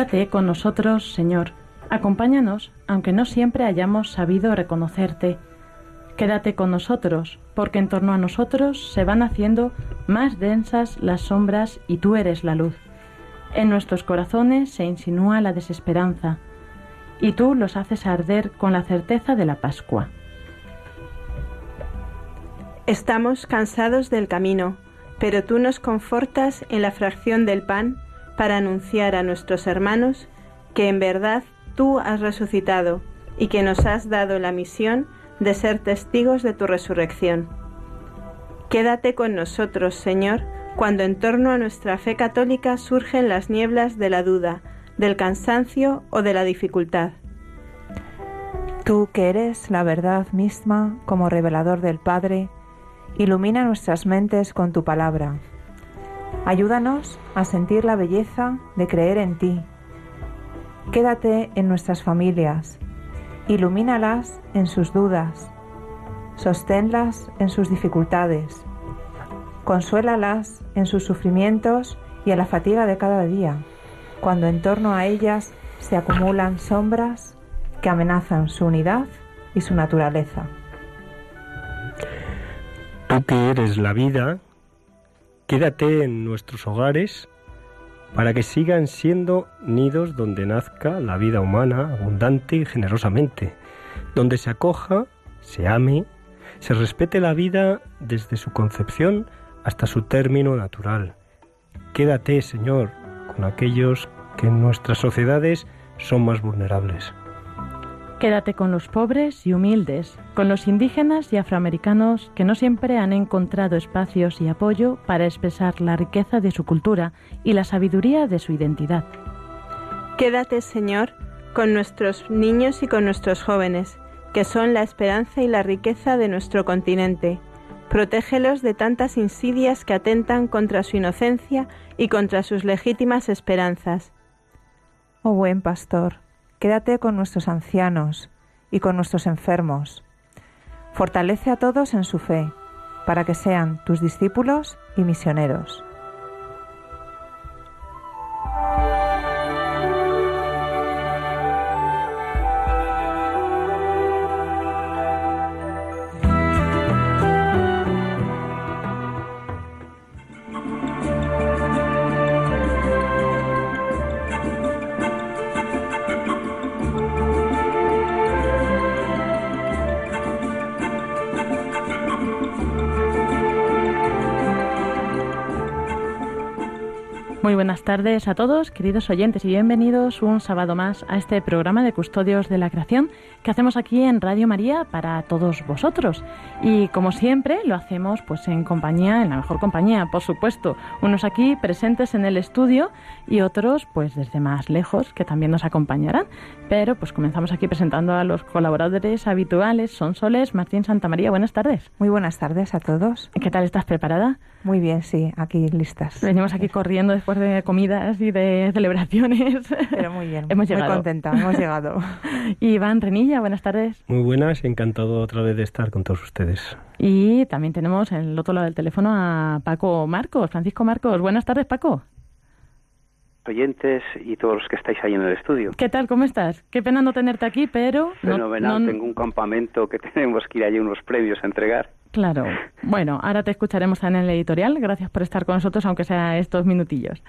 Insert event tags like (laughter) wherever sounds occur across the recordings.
Quédate con nosotros, Señor. Acompáñanos, aunque no siempre hayamos sabido reconocerte. Quédate con nosotros, porque en torno a nosotros se van haciendo más densas las sombras y tú eres la luz. En nuestros corazones se insinúa la desesperanza, y tú los haces arder con la certeza de la Pascua. Estamos cansados del camino, pero tú nos confortas en la fracción del pan para anunciar a nuestros hermanos que en verdad tú has resucitado y que nos has dado la misión de ser testigos de tu resurrección. Quédate con nosotros, Señor, cuando en torno a nuestra fe católica surgen las nieblas de la duda, del cansancio o de la dificultad. Tú que eres la verdad misma como revelador del Padre, ilumina nuestras mentes con tu palabra Ayúdanos a sentir la belleza de creer en ti. Quédate en nuestras familias, ilumínalas en sus dudas, sosténlas en sus dificultades, consuélalas en sus sufrimientos y en la fatiga de cada día, cuando en torno a ellas se acumulan sombras que amenazan su unidad y su naturaleza. Tú que eres la vida, Quédate en nuestros hogares para que sigan siendo nidos donde nazca la vida humana abundante y generosamente, donde se acoja, se ame, se respete la vida desde su concepción hasta su término natural. Quédate, Señor, con aquellos que en nuestras sociedades son más vulnerables. Quédate con los pobres y humildes, con los indígenas y afroamericanos que no siempre han encontrado espacios y apoyo para expresar la riqueza de su cultura y la sabiduría de su identidad. Quédate, Señor, con nuestros niños y con nuestros jóvenes, que son la esperanza y la riqueza de nuestro continente. Protégelos de tantas insidias que atentan contra su inocencia y contra sus legítimas esperanzas. Oh buen pastor, Quédate con nuestros ancianos y con nuestros enfermos. Fortalece a todos en su fe, para que sean tus discípulos y misioneros. Muy buenas tardes a todos, queridos oyentes, y bienvenidos un sábado más a este programa de Custodios de la Creación que hacemos aquí en Radio María para todos vosotros. Y como siempre, lo hacemos pues en compañía, en la mejor compañía, por supuesto, unos aquí presentes en el estudio y otros pues desde más lejos que también nos acompañarán. Pero pues comenzamos aquí presentando a los colaboradores habituales, son Soles, Martín Santamaría, buenas tardes. Muy buenas tardes a todos. ¿Qué tal estás preparada? Muy bien, sí, aquí listas. Venimos aquí corriendo después de comidas y de (laughs) celebraciones. Pero muy bien, hemos muy contenta, hemos llegado. (laughs) Iván Renilla, buenas tardes. Muy buenas, encantado otra vez de estar con todos ustedes. Y también tenemos en el otro lado del teléfono a Paco Marcos, Francisco Marcos. Buenas tardes, Paco oyentes y todos los que estáis ahí en el estudio. ¿Qué tal? ¿Cómo estás? Qué pena no tenerte aquí, pero... Fenomenal, tengo un campamento que (laughs) tenemos que ir allí unos premios a entregar. Claro. Bueno, ahora te escucharemos en el editorial. Gracias por estar con nosotros, aunque sea estos minutillos.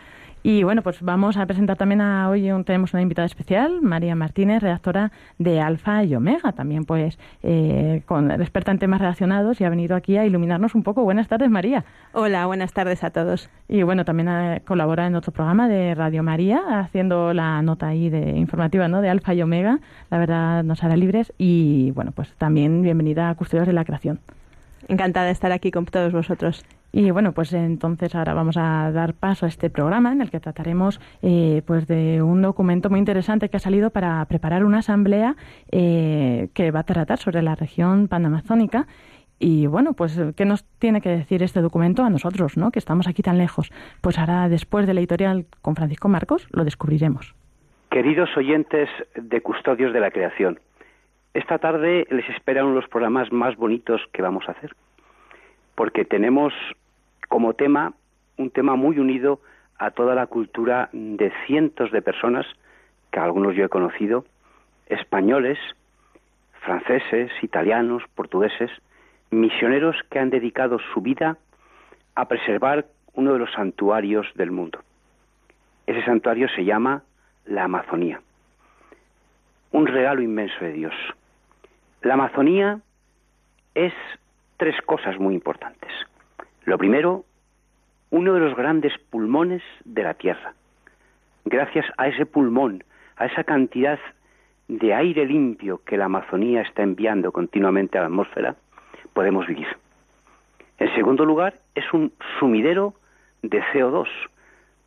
Y bueno, pues vamos a presentar también a hoy tenemos una invitada especial, María Martínez, redactora de Alfa y Omega, también pues eh, con experta en temas relacionados y ha venido aquí a iluminarnos un poco. Buenas tardes, María. Hola, buenas tardes a todos. Y bueno, también eh, colabora en otro programa de Radio María, haciendo la nota ahí de informativa, ¿no? De Alfa y Omega. La verdad nos hará libres y bueno, pues también bienvenida a Custodios de la Creación. Encantada de estar aquí con todos vosotros. Y bueno, pues entonces ahora vamos a dar paso a este programa en el que trataremos eh, pues de un documento muy interesante que ha salido para preparar una asamblea eh, que va a tratar sobre la región panamazónica. Y bueno, pues ¿qué nos tiene que decir este documento a nosotros, ¿no? que estamos aquí tan lejos? Pues ahora, después de la editorial con Francisco Marcos, lo descubriremos. Queridos oyentes de Custodios de la Creación, esta tarde les esperan los programas más bonitos que vamos a hacer, porque tenemos como tema un tema muy unido a toda la cultura de cientos de personas, que algunos yo he conocido, españoles, franceses, italianos, portugueses, misioneros que han dedicado su vida a preservar uno de los santuarios del mundo. Ese santuario se llama la Amazonía, un regalo inmenso de Dios. La Amazonía es tres cosas muy importantes. Lo primero, uno de los grandes pulmones de la Tierra. Gracias a ese pulmón, a esa cantidad de aire limpio que la Amazonía está enviando continuamente a la atmósfera, podemos vivir. En segundo lugar, es un sumidero de CO2,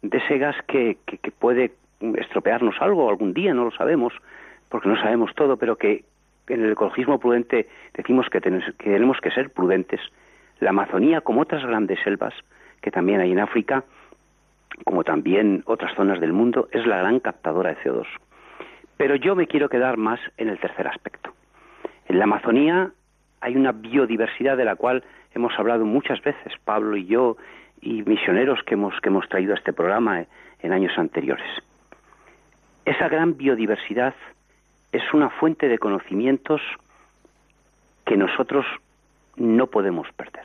de ese gas que, puede estropearnos algo algún día, no lo sabemos, porque no sabemos todo, pero que en el ecologismo prudente decimos que tenemos que ser prudentes la Amazonía, como otras grandes selvas que también hay en África, como también otras zonas del mundo, es la gran captadora de CO2. Pero yo me quiero quedar más en el tercer aspecto. En la Amazonía hay una biodiversidad de la cual hemos hablado muchas veces, Pablo y yo, y misioneros que hemos, que hemos traído a este programa en años anteriores. Esa gran biodiversidad es una fuente de conocimientos que nosotros no podemos perder.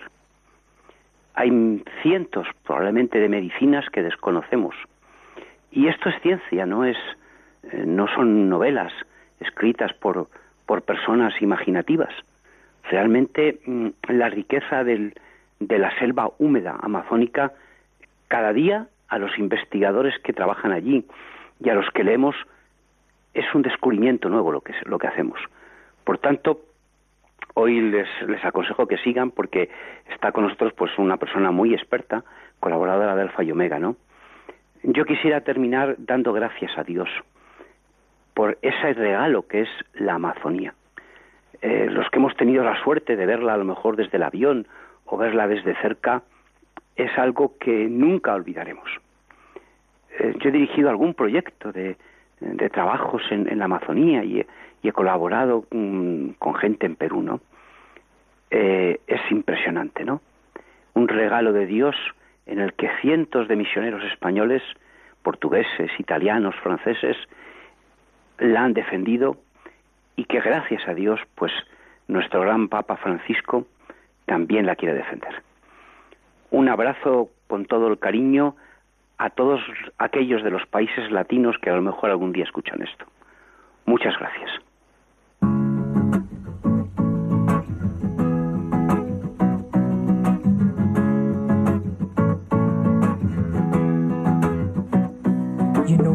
Hay cientos probablemente de medicinas que desconocemos. Y esto es ciencia, no es eh, no son novelas escritas por, por personas imaginativas. Realmente mm, la riqueza de la selva húmeda amazónica cada día a los investigadores que trabajan allí y a los que leemos es un descubrimiento nuevo lo que, hacemos. Por tanto, hoy les, les aconsejo que sigan porque está con nosotros pues una persona muy experta, colaboradora de Alfa y Omega, ¿no? Yo quisiera terminar dando gracias a Dios por ese regalo que es la Amazonía. Eh, los que hemos tenido la suerte de verla a lo mejor desde el avión o verla desde cerca, es algo que nunca olvidaremos. Eh, yo he dirigido algún proyecto de, de trabajos en, la Amazonía y, he colaborado mm, con gente en Perú, ¿no? Eh, es impresionante, ¿no? Un regalo de Dios en el que cientos de misioneros españoles, portugueses, italianos, franceses, la han defendido y que gracias a Dios, pues nuestro gran Papa Francisco también la quiere defender. Un abrazo con todo el cariño a todos aquellos de los países latinos que a lo mejor algún día escuchan esto. Muchas gracias.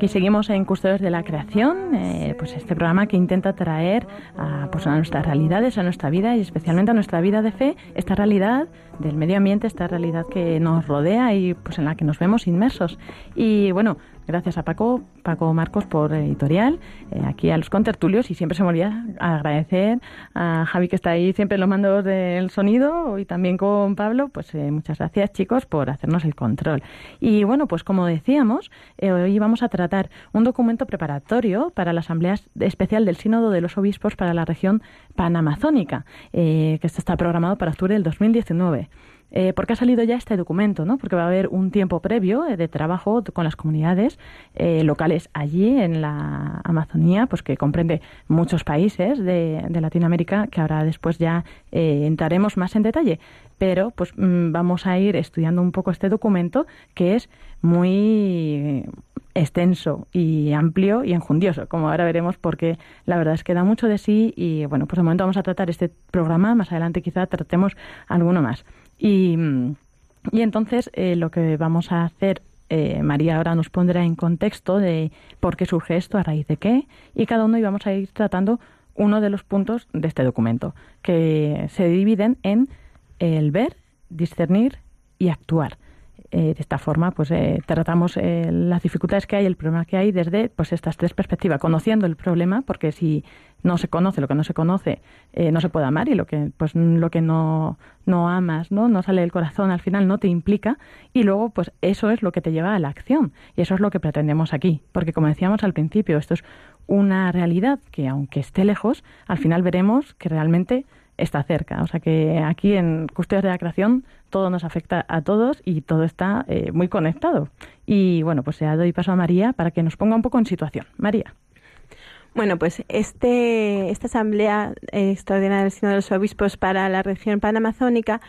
Aquí seguimos en Custodios de la Creación, eh, pues este programa que intenta traer a, pues a nuestras realidades, a nuestra vida y especialmente a nuestra vida de fe, esta realidad del medio ambiente, esta realidad que nos rodea y pues en la que nos vemos inmersos. Y bueno, Gracias a Paco, Paco Marcos por editorial, eh, aquí a los contertulios y siempre se me olvida agradecer a Javi que está ahí siempre en los mandos del sonido y también con Pablo, pues eh, muchas gracias chicos por hacernos el control. Y bueno, pues como decíamos, eh, hoy vamos a tratar un documento preparatorio para la Asamblea Especial del Sínodo de los Obispos para la región panamazónica, que está programado para octubre del 2019. Eh, ¿Por qué ha salido ya este documento? ¿no? Porque va a haber un tiempo previo eh, de trabajo con las comunidades eh, locales allí en la Amazonía, pues que comprende muchos países de, Latinoamérica, que ahora después ya entraremos más en detalle. Pero pues mm, vamos a ir estudiando un poco este documento que es muy extenso y amplio y enjundioso, como ahora veremos, porque la verdad es que da mucho de sí y bueno, pues de momento vamos a tratar este programa, más adelante quizá tratemos alguno más. Y, entonces eh, lo que vamos a hacer, eh, María ahora nos pondrá en contexto de por qué surge esto, a raíz de qué, y cada uno íbamos a ir tratando uno de los puntos de este documento, que se dividen en el ver, discernir y actuar. Eh, de esta forma, pues tratamos las dificultades que hay, el problema que hay desde pues estas tres perspectivas, conociendo el problema, porque si no se conoce, lo que no se conoce, eh, no se puede amar y lo que, pues, lo que no, no amas, ¿no? no sale del corazón, al final no te implica y luego pues eso es lo que te lleva a la acción y eso es lo que pretendemos aquí, porque como decíamos al principio, esto es una realidad que aunque esté lejos, al final veremos que realmente está cerca. O sea que aquí en Custodios de la Creación todo nos afecta a todos y todo está eh, muy conectado. Y bueno, pues ya doy paso a María para que nos ponga un poco en situación. María. Bueno, pues este, esta Asamblea Extraordinaria del Sínodo de los Obispos para la región panamazónica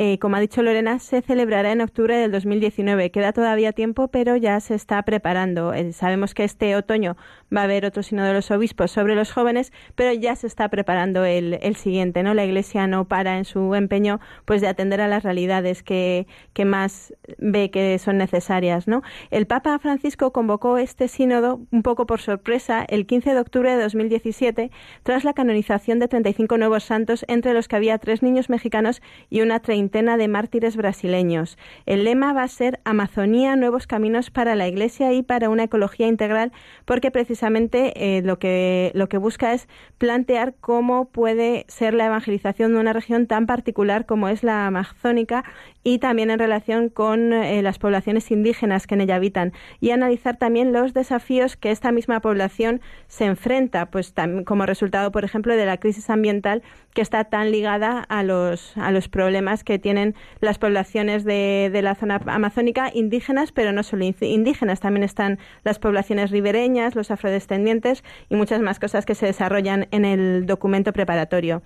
eh, como ha dicho Lorena, se celebrará en octubre del 2019. Queda todavía tiempo, pero ya se está preparando. Eh, sabemos que este otoño va a haber otro sínodo de los obispos sobre los jóvenes, pero ya se está preparando el, siguiente. ¿no? La Iglesia no para en su empeño pues, de atender a las realidades que, que más ve que son necesarias. ¿no? El Papa Francisco convocó este sínodo un poco por sorpresa el 15 de octubre de 2017 tras la canonización de 35 nuevos santos, entre los que había tres niños mexicanos y una treintena de mártires brasileños. El lema va a ser Amazonía, nuevos caminos para la Iglesia y para una ecología integral, porque precisamente eh, lo, que, lo que busca es plantear cómo puede ser la evangelización de una región tan particular como es la amazónica y también en relación con eh, las poblaciones indígenas que en ella habitan y analizar también los desafíos que esta misma población se enfrenta, pues como resultado, por ejemplo, de la crisis ambiental que está tan ligada a los, a los problemas que tienen las poblaciones de, de la zona amazónica indígenas, pero no solo indígenas, también están las poblaciones ribereñas, los afrodescendientes y muchas más cosas que se desarrollan en el documento preparatorio.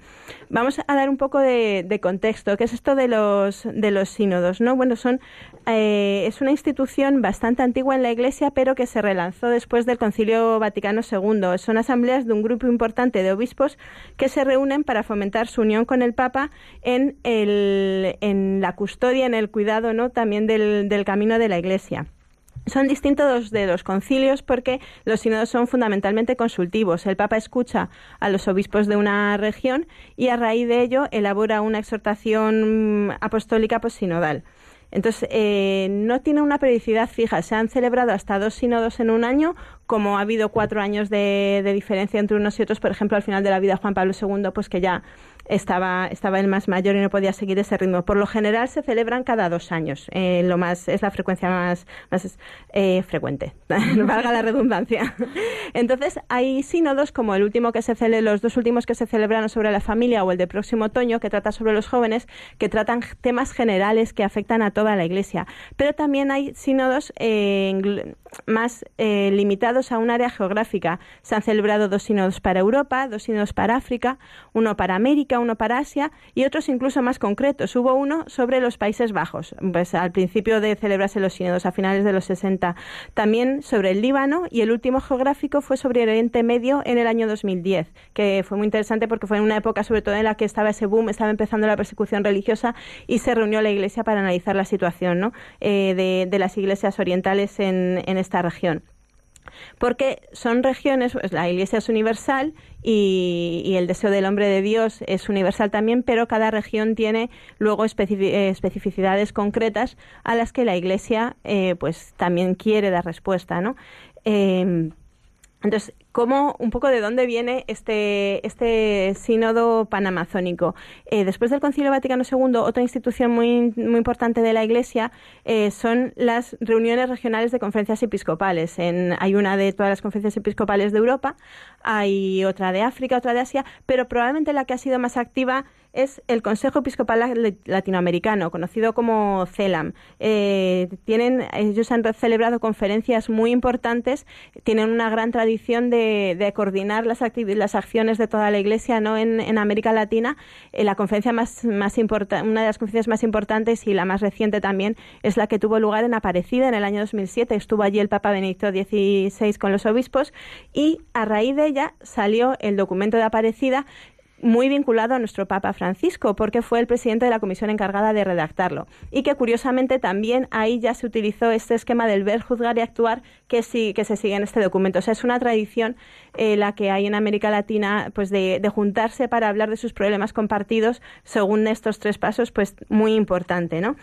Vamos a dar un poco de, de contexto. ¿Qué es esto de los, de los sínodos? ¿no? Bueno, son, eh, es una institución bastante antigua en la Iglesia, pero que se relanzó después del Concilio Vaticano II. Son asambleas de un grupo importante de obispos que se reúnen para fomentar su unión con el Papa en el en la custodia, en el cuidado ¿no? también del, del camino de la Iglesia. Son distintos de los concilios porque los sínodos son fundamentalmente consultivos. El Papa escucha a los obispos de una región y a raíz de ello elabora una exhortación apostólica posinodal. Entonces, eh, no tiene una periodicidad fija. Se han celebrado hasta dos sínodos en un año, como ha habido cuatro años de, de, diferencia entre unos y otros, por ejemplo, al final de la vida Juan Pablo II, pues que ya estaba, estaba el más mayor y no podía seguir ese ritmo. Por lo general se celebran cada dos años, eh, lo más, es la frecuencia más, más eh, frecuente, (laughs) valga la redundancia. (laughs) Entonces hay sínodos como el último que se cele, los dos últimos que se celebraron sobre la familia o el de próximo otoño que trata sobre los jóvenes, que tratan temas generales que afectan a toda la Iglesia. Pero también hay sínodos eh, más limitados a un área geográfica. Se han celebrado dos sínodos para Europa, dos sínodos para África, uno para América, uno para Asia y otros incluso más concretos. Hubo uno sobre los Países Bajos, pues al principio de celebrarse los sínodos, a finales de los 60. También sobre el Líbano y el último geográfico fue sobre Oriente Medio en el año 2010, que fue muy interesante porque fue en una época sobre todo en la que estaba ese boom, estaba empezando la persecución religiosa y se reunió la Iglesia para analizar la situación ¿no? Eh, de, las iglesias orientales en esta región porque son regiones, pues, la Iglesia es universal y, el deseo del hombre de Dios es universal también, pero cada región tiene luego eh, especificidades concretas a las que la Iglesia eh, pues también quiere dar respuesta, ¿no? Eh, entonces, ¿cómo, un poco de dónde viene este, este sínodo panamazónico? Eh, después del Concilio Vaticano II, otra institución muy, muy importante de la Iglesia eh, son las reuniones regionales de conferencias episcopales. En, hay una de todas las conferencias episcopales de Europa, hay otra de África, otra de Asia, pero probablemente la que ha sido más activa es el Consejo Episcopal Latinoamericano, conocido como CELAM. Eh, tienen, ellos han celebrado conferencias muy importantes, tienen una gran tradición de, coordinar las, las acciones de toda la Iglesia ¿no? en, América Latina. Eh, la conferencia más, más una de las conferencias más importantes y la más reciente también es la que tuvo lugar en Aparecida en el año 2007. Estuvo allí el Papa Benedicto XVI con los obispos y a raíz de ella salió el documento de Aparecida muy vinculado a nuestro Papa Francisco, porque fue el presidente de la comisión encargada de redactarlo. Y que curiosamente también ahí ya se utilizó este esquema del ver, juzgar y actuar que sí que se sigue en este documento. O sea, es una tradición eh, la que hay en América Latina, pues de, juntarse para hablar de sus problemas compartidos según estos tres pasos, pues muy importante, ¿no?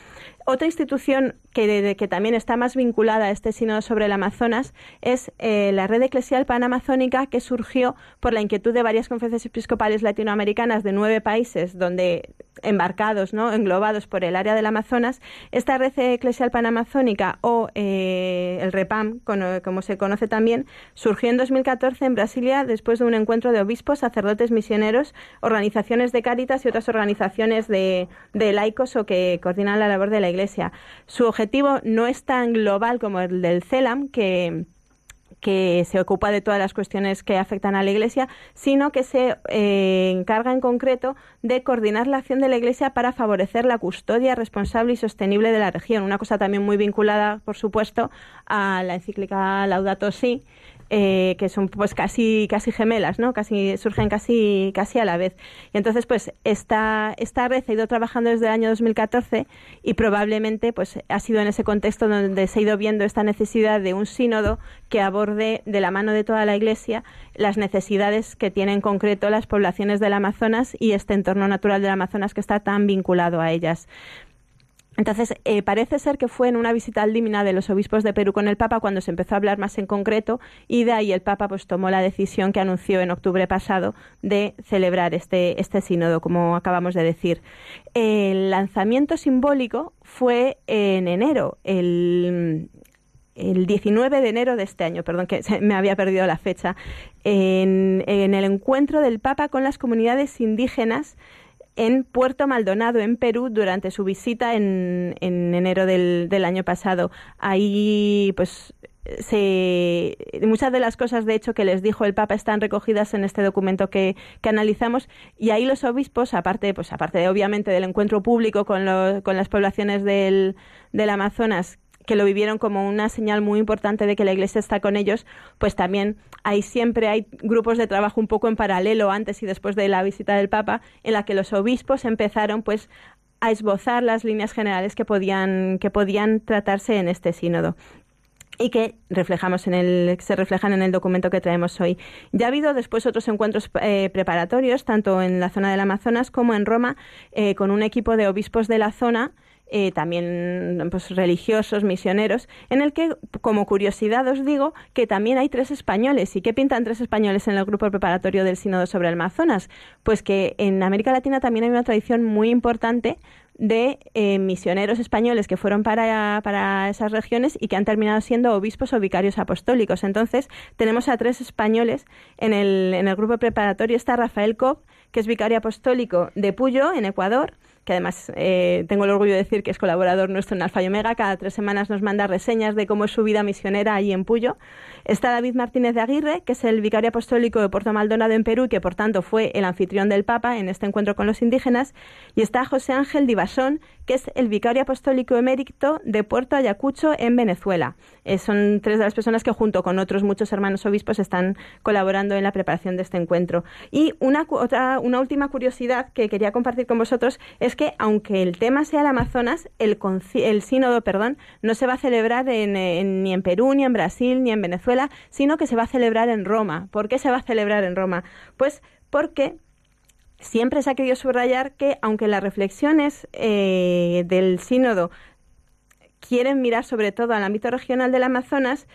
Otra institución que, que, también está más vinculada a este sínodo sobre el Amazonas es eh, la red eclesial panamazónica que surgió por la inquietud de varias conferencias episcopales latinoamericanas de nueve países donde embarcados, ¿no? englobados por el área del Amazonas. Esta red eclesial panamazónica o eh, el REPAM, como se conoce también, surgió en 2014 en Brasilia después de un encuentro de obispos, sacerdotes misioneros, organizaciones de cáritas y otras organizaciones de, de laicos o que coordinan la labor de la Iglesia su objetivo no es tan global como el del CELAM, que que se ocupa de todas las cuestiones que afectan a la Iglesia, sino que se eh, encarga en concreto de coordinar la acción de la Iglesia para favorecer la custodia responsable y sostenible de la región. Una cosa también muy vinculada, por supuesto, a la encíclica Laudato Si, eh, que son pues casi casi gemelas, ¿no? Casi surgen casi casi a la vez. Y entonces pues esta esta red ha ido trabajando desde el año 2014 y probablemente pues ha sido en ese contexto donde se ha ido viendo esta necesidad de un sínodo que aborde de la mano de toda la Iglesia las necesidades que tienen en concreto las poblaciones del Amazonas y este entorno natural del Amazonas que está tan vinculado a ellas. Entonces, eh, parece ser que fue en una visita al Dímina de los obispos de Perú con el Papa cuando se empezó a hablar más en concreto y de ahí el Papa pues tomó la decisión que anunció en octubre pasado de celebrar este, este sínodo, como acabamos de decir. El lanzamiento simbólico fue en enero, el, el 19 de enero de este año, perdón que (laughs) me había perdido la fecha, en, en el encuentro del Papa con las comunidades indígenas en Puerto Maldonado, en Perú, durante su visita en, en enero del, del, año pasado. Ahí, pues, se, muchas de las cosas, de hecho, que les dijo el Papa están recogidas en este documento que, que analizamos y ahí los obispos, aparte, pues, aparte de, obviamente del encuentro público con, con las poblaciones del, del Amazonas, que lo vivieron como una señal muy importante de que la Iglesia está con ellos, pues también hay siempre hay grupos de trabajo un poco en paralelo antes y después de la visita del Papa, en la que los obispos empezaron pues a esbozar las líneas generales que podían, que podían tratarse en este sínodo y que reflejamos en el, se reflejan en el documento que traemos hoy. Ya ha habido después otros encuentros eh, preparatorios, tanto en la zona del Amazonas como en Roma, eh, con un equipo de obispos de la zona eh, también pues, religiosos, misioneros, en el que, como curiosidad, os digo que también hay tres españoles. ¿Y qué pintan tres españoles en el grupo preparatorio del Sínodo sobre el Amazonas? Pues que en América Latina también hay una tradición muy importante de eh, misioneros españoles que fueron para, para, esas regiones y que han terminado siendo obispos o vicarios apostólicos. Entonces, tenemos a tres españoles en el, en el grupo preparatorio. Está Rafael Cobb, que es vicario apostólico de Puyo, en Ecuador, que además eh, tengo el orgullo de decir que es colaborador nuestro en Alfa y Omega. Cada tres semanas nos manda reseñas de cómo es su vida misionera allí en Puyo. Está David Martínez de Aguirre, que es el vicario apostólico de Puerto Maldonado en Perú y que por tanto fue el anfitrión del Papa en este encuentro con los indígenas. Y está José Ángel Divasón, que es el vicario apostólico emérito de Puerto Ayacucho en Venezuela. Eh, son tres de las personas que junto con otros muchos hermanos obispos están colaborando en la preparación de este encuentro. Y una, otra, una última curiosidad que quería compartir con vosotros es que aunque el tema sea el Amazonas, el, el sínodo perdón, no se va a celebrar ni en Perú, ni en Brasil, ni en Venezuela, sino que se va a celebrar en Roma. ¿Por qué se va a celebrar en Roma? Pues porque siempre se ha querido subrayar que aunque las reflexiones eh, del sínodo quieren mirar sobre todo al ámbito regional del Amazonas,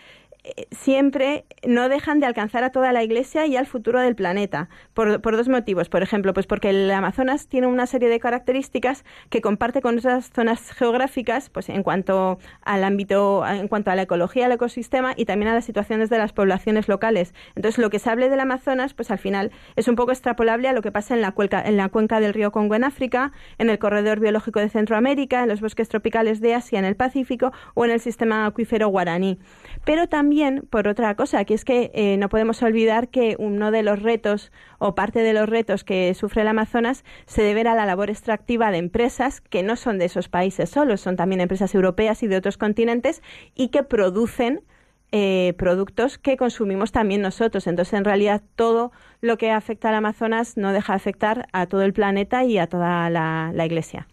siempre no dejan de alcanzar a toda la Iglesia y al futuro del planeta, por, dos motivos. Por ejemplo, pues porque el Amazonas tiene una serie de características que comparte con otras zonas geográficas, pues en cuanto al ámbito, en cuanto a la ecología, al ecosistema y también a las situaciones de las poblaciones locales. Entonces, lo que se hable del Amazonas, pues al final es un poco extrapolable a lo que pasa en la cuenca, en la cuenca del río Congo en África, en el corredor biológico de Centroamérica, en los bosques tropicales de Asia, en el Pacífico o en el sistema acuífero guaraní. Pero también por otra cosa, que es que eh, no podemos olvidar que uno de los retos o parte de los retos que sufre el Amazonas se debe a la labor extractiva de empresas que no son de esos países solos, son también empresas europeas y de otros continentes y que producen eh, productos que consumimos también nosotros. Entonces, en realidad, todo lo que afecta al Amazonas no deja de afectar a todo el planeta y a toda la, Iglesia.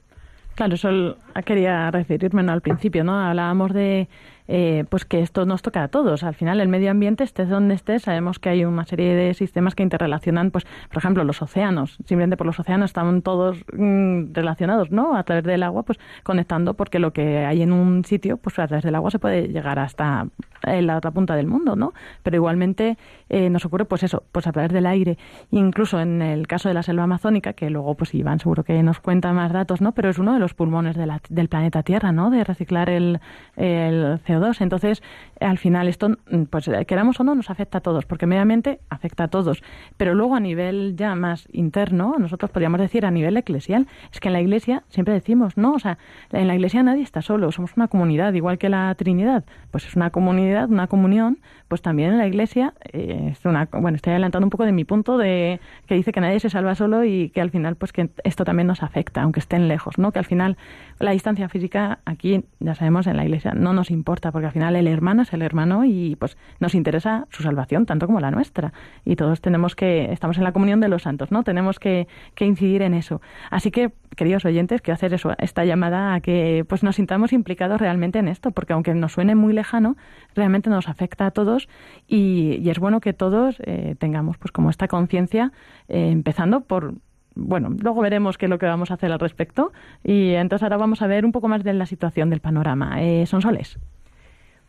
Claro, eso quería referirme al principio, ¿no? Hablábamos de eh, pues que esto nos toca a todos. Al final, el medio ambiente, estés donde estés, sabemos que hay una serie de sistemas que interrelacionan, pues, por ejemplo, los océanos. Simplemente por los océanos están todos mm, relacionados, ¿no? A través del agua, pues conectando, porque lo que hay en un sitio, pues a través del agua se puede llegar hasta en la otra punta del mundo, ¿no? Pero igualmente eh, nos ocurre, pues eso, pues a través del aire. Incluso en el caso de la selva amazónica, que luego, pues Iván seguro que nos cuenta más datos, ¿no? Pero es uno de los pulmones de la, del planeta Tierra, ¿no? De reciclar el, el CO2. Entonces, al final esto, pues queramos o no, nos afecta a todos, porque mediamente afecta a todos. Pero luego a nivel ya más interno, nosotros podríamos decir a nivel eclesial, es que en la iglesia siempre decimos, no, o sea, en la iglesia nadie está solo, somos una comunidad, igual que la Trinidad, pues es una comunidad una comunión, pues también en la Iglesia, eh, es una, bueno, estoy adelantando un poco de mi punto de que dice que nadie se salva solo y que al final, pues que esto también nos afecta, aunque estén lejos, ¿no? Que al final la distancia física aquí, ya sabemos, en la Iglesia no nos importa, porque al final el hermano es el hermano y pues nos interesa su salvación tanto como la nuestra. Y todos tenemos que, estamos en la comunión de los santos, ¿no? Tenemos que, que incidir en eso. Así que, queridos oyentes, quiero hacer eso, esta llamada a que pues nos sintamos implicados realmente en esto, porque aunque nos suene muy lejano, realmente nos afecta a todos y, es bueno que todos eh, tengamos pues como esta conciencia eh, empezando por bueno, luego veremos qué es lo que vamos a hacer al respecto y entonces ahora vamos a ver un poco más de la situación del panorama. Eh, ¿Son soles?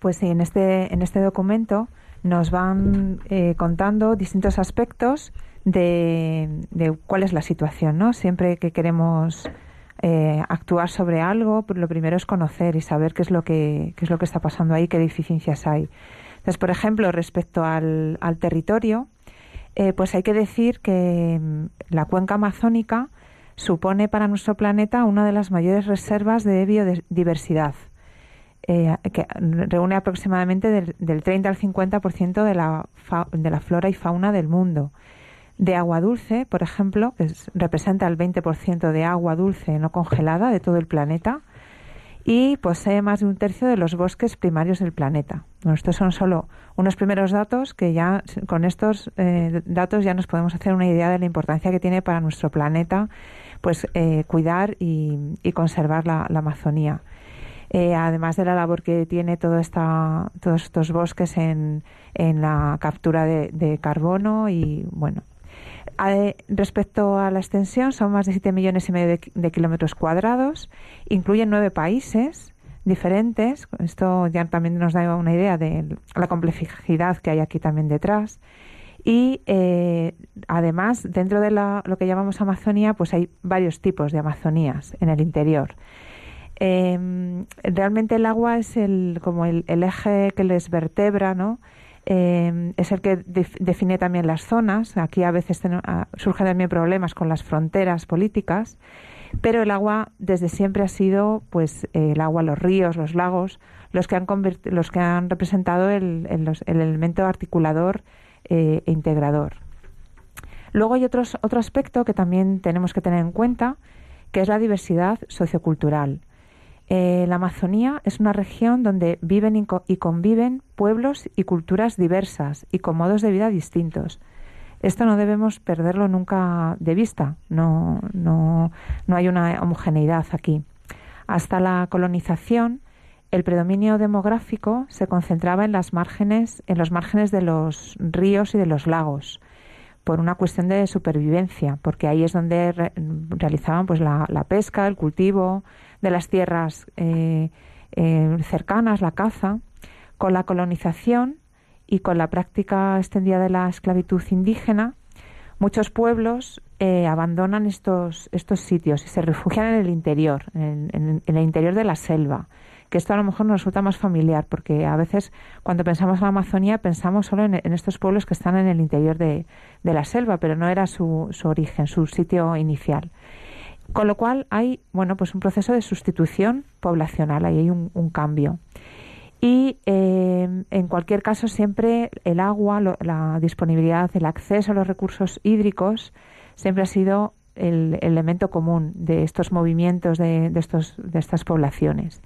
Pues en este, en este documento nos van contando distintos aspectos de, de, cuál es la situación, ¿no? Siempre que queremos eh, actuar sobre algo, pues lo primero es conocer y saber qué es lo que, qué es lo que está pasando ahí, qué deficiencias hay. Entonces, por ejemplo, respecto al, al territorio, eh, pues hay que decir que mm, la cuenca amazónica supone para nuestro planeta una de las mayores reservas de biodiversidad, eh, que reúne aproximadamente del, del 30 al 50% de la, de la flora y fauna del mundo de agua dulce, por ejemplo, que representa el 20% de agua dulce no congelada de todo el planeta y posee más de un tercio de los bosques primarios del planeta. Bueno, estos son solo unos primeros datos que ya con estos eh, datos ya nos podemos hacer una idea de la importancia que tiene para nuestro planeta pues eh, cuidar y, conservar la, Amazonía. Eh, además de la labor que tiene todo esta, todos estos bosques en, en la captura de, de carbono y bueno respecto a la extensión, son más de 7 millones y medio de, kilómetros cuadrados, incluyen nueve países diferentes, esto ya también nos da una idea de la complejidad que hay aquí también detrás. Y eh, además, dentro de lo que llamamos Amazonía, pues hay varios tipos de Amazonías en el interior. Em, realmente el agua es el, como el, eje que les vertebra, ¿no? Em, es el que define también las zonas. Aquí a veces surgen también problemas con las fronteras políticas, pero el agua desde siempre ha sido, pues, el agua, los ríos, los lagos, los que han, los que han representado el, el, elemento articulador eh, e integrador. Luego hay otros, otro aspecto que también tenemos que tener en cuenta, que es la diversidad sociocultural. Eh, la Amazonía es una región donde viven y conviven pueblos y culturas diversas y con modos de vida distintos. Esto no debemos perderlo nunca de vista. No, no, no hay una homogeneidad aquí. Hasta la colonización, el predominio demográfico se concentraba en las márgenes, en los márgenes de los ríos y de los lagos, por una cuestión de supervivencia, porque ahí es donde realizaban pues la pesca, el cultivo, de las tierras eh, eh, cercanas, la caza, con la colonización y con la práctica extendida de la esclavitud indígena, muchos pueblos eh, abandonan estos, estos sitios y se refugian en el interior, en, el interior de la selva, que esto a lo mejor nos resulta más familiar, porque a veces cuando pensamos en la Amazonía pensamos solo en, estos pueblos que están en el interior de, de la selva, pero no era su, su origen, su sitio inicial. Con lo cual hay, bueno, pues un proceso de sustitución poblacional, ahí hay un, cambio. Y eh, en cualquier caso, siempre el agua, la disponibilidad, el acceso a los recursos hídricos, siempre ha sido el, elemento común de estos movimientos de, estos, de estas poblaciones.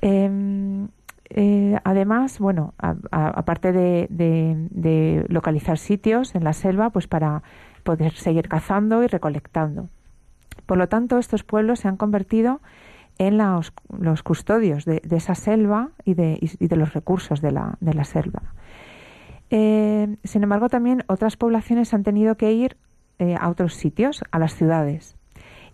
Em, eh, además, bueno, aparte de, de, localizar sitios en la selva, pues para poder seguir cazando y recolectando. Por lo tanto, estos pueblos se han convertido en los, custodios de, esa selva y de, los recursos de la, selva. Eh, sin embargo, también otras poblaciones han tenido que ir eh, a otros sitios, a las ciudades.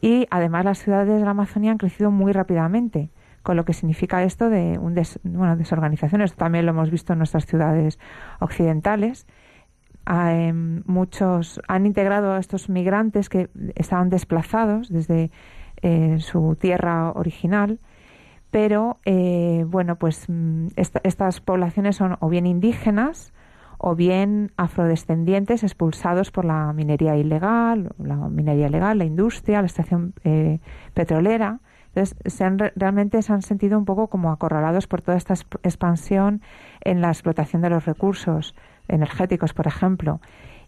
Y además las ciudades de la Amazonía han crecido muy rápidamente, con lo que significa esto de un desorganización. Esto también lo hemos visto en nuestras ciudades occidentales, Em, muchos han integrado a estos migrantes que estaban desplazados desde eh, su tierra original, pero eh, bueno, pues mm, estas poblaciones son o bien indígenas o bien afrodescendientes expulsados por la minería ilegal, la minería legal, la industria, la estación eh, petrolera. Entonces, se han, realmente se han sentido un poco como acorralados por toda esta expansión en la explotación de los recursos energéticos, por ejemplo,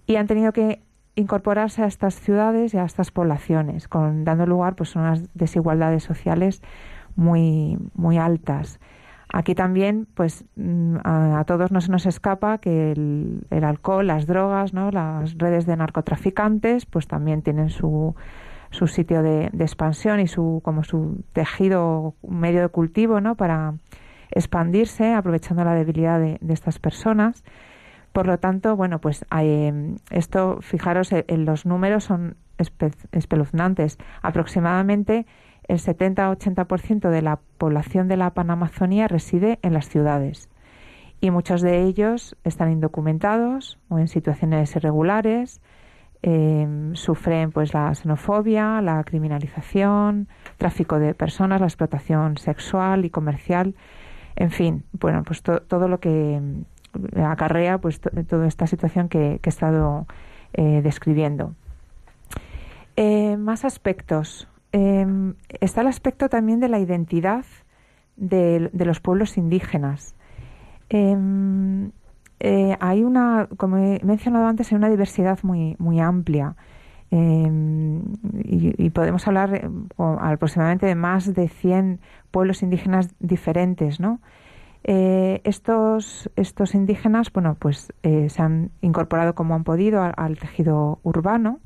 y han tenido que incorporarse a estas ciudades y a estas poblaciones, con, dando lugar pues, a unas desigualdades sociales muy, muy altas. Aquí también, pues mm, a, todos no se nos escapa que el, alcohol, las drogas, ¿no? las redes de narcotraficantes, pues también tienen su, su sitio de, expansión y su como su tejido medio de cultivo, ¿no? Para expandirse, aprovechando la debilidad de estas personas. Por lo tanto, bueno, pues em, esto, fijaros, eh, en los números son espeluznantes. Aproximadamente el 70-80% de la población de la Panamazonía reside en las ciudades y muchos de ellos están indocumentados o en situaciones irregulares, em, sufren pues la xenofobia, la criminalización, tráfico de personas, la explotación sexual y comercial, en fin, bueno, pues todo lo que acarrea pues toda esta situación que, he estado eh, describiendo. Eh, más aspectos. Em, está el aspecto también de la identidad de, los pueblos indígenas. Em, eh, hay una, como he mencionado antes, hay una diversidad muy, muy amplia. Em, y, y, podemos hablar aproximadamente de más de 100 pueblos indígenas diferentes, ¿no? Eh, estos, estos indígenas, bueno, pues eh, se han incorporado como han podido al, tejido urbano.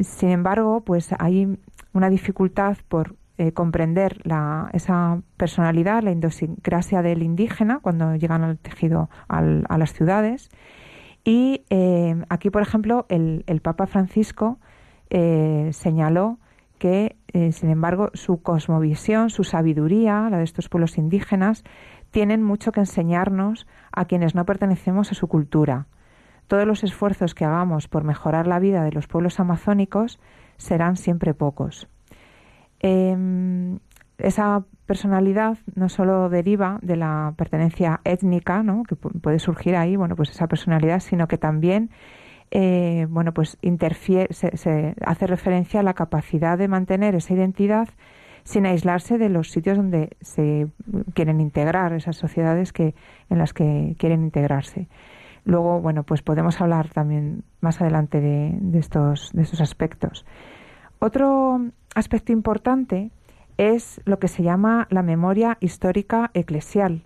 Sin embargo, pues hay una dificultad por eh, comprender la, esa personalidad, la idiosincrasia del indígena cuando llegan al tejido, a las ciudades. Y aquí, por ejemplo, el, Papa Francisco señaló que, sin embargo, su cosmovisión, su sabiduría, la de estos pueblos indígenas, tienen mucho que enseñarnos a quienes no pertenecemos a su cultura. Todos los esfuerzos que hagamos por mejorar la vida de los pueblos amazónicos serán siempre pocos. Em, esa personalidad no solo deriva de la pertenencia étnica, ¿no? que puede surgir ahí, bueno, pues esa personalidad, sino que también eh, bueno, pues interfiere, se, hace referencia a la capacidad de mantener esa identidad sin aislarse de los sitios donde se quieren integrar, esas sociedades que, en las que quieren integrarse. Luego, bueno, pues podemos hablar también más adelante de, estos, de aspectos. Otro aspecto importante es lo que se llama la memoria histórica eclesial.